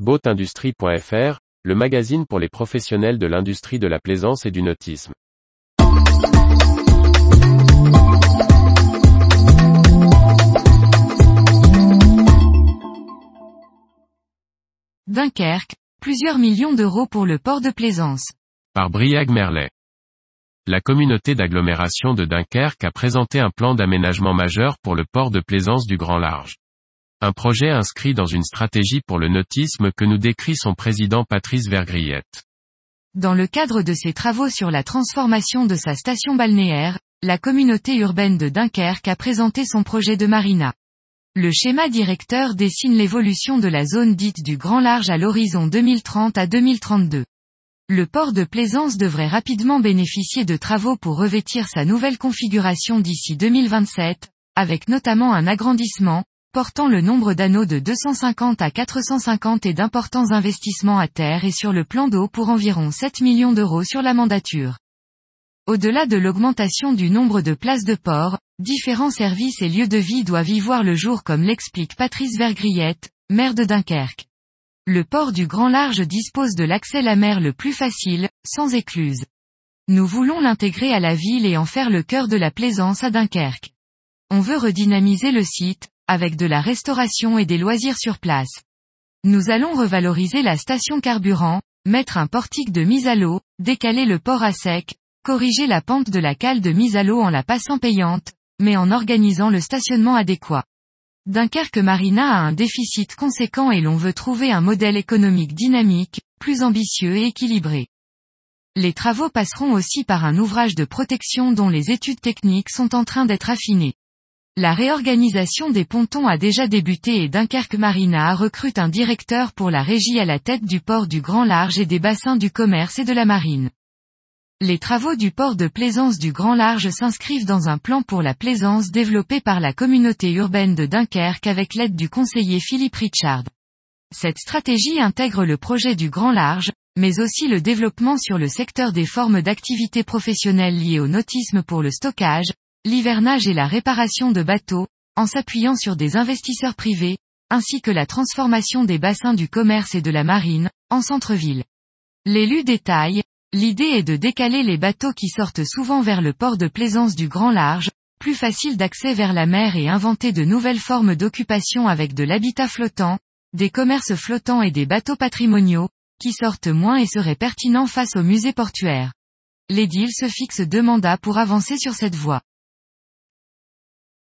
Boatindustrie.fr, le magazine pour les professionnels de l'industrie de la plaisance et du nautisme. Dunkerque, plusieurs millions d'euros pour le port de plaisance. Par Briag Merlet. La communauté d'agglomération de Dunkerque a présenté un plan d'aménagement majeur pour le port de plaisance du Grand Large. Un projet inscrit dans une stratégie pour le nautisme que nous décrit son président Patrice Vergriette. Dans le cadre de ses travaux sur la transformation de sa station balnéaire, la communauté urbaine de Dunkerque a présenté son projet de marina. Le schéma directeur dessine l'évolution de la zone dite du Grand Large à l'horizon 2030 à 2032. Le port de plaisance devrait rapidement bénéficier de travaux pour revêtir sa nouvelle configuration d'ici 2027, avec notamment un agrandissement, portant le nombre d'anneaux de 250 à 450 et d'importants investissements à terre et sur le plan d'eau pour environ 7 millions d'euros sur la mandature. Au-delà de l'augmentation du nombre de places de port, différents services et lieux de vie doivent y voir le jour comme l'explique Patrice Vergriette, maire de Dunkerque. Le port du Grand Large dispose de l'accès la mer le plus facile, sans écluse. Nous voulons l'intégrer à la ville et en faire le cœur de la plaisance à Dunkerque. On veut redynamiser le site, avec de la restauration et des loisirs sur place. Nous allons revaloriser la station carburant, mettre un portique de mise à l'eau, décaler le port à sec, corriger la pente de la cale de mise à l'eau en la passant payante, mais en organisant le stationnement adéquat. Dunkerque Marina a un déficit conséquent et l'on veut trouver un modèle économique dynamique, plus ambitieux et équilibré. Les travaux passeront aussi par un ouvrage de protection dont les études techniques sont en train d'être affinées. La réorganisation des pontons a déjà débuté et Dunkerque Marina recrute un directeur pour la régie à la tête du port du Grand Large et des bassins du commerce et de la marine. Les travaux du port de plaisance du Grand Large s'inscrivent dans un plan pour la plaisance développé par la communauté urbaine de Dunkerque avec l'aide du conseiller Philippe Richard. Cette stratégie intègre le projet du Grand Large, mais aussi le développement sur le secteur des formes d'activité professionnelles liées au nautisme pour le stockage, l'hivernage et la réparation de bateaux, en s'appuyant sur des investisseurs privés, ainsi que la transformation des bassins du commerce et de la marine, en centre-ville. L'élu détaille, l'idée est de décaler les bateaux qui sortent souvent vers le port de plaisance du Grand Large, plus facile d'accès vers la mer et inventer de nouvelles formes d'occupation avec de l'habitat flottant, des commerces flottants et des bateaux patrimoniaux, qui sortent moins et seraient pertinents face aux musées portuaires. L'édile se fixe deux mandats pour avancer sur cette voie.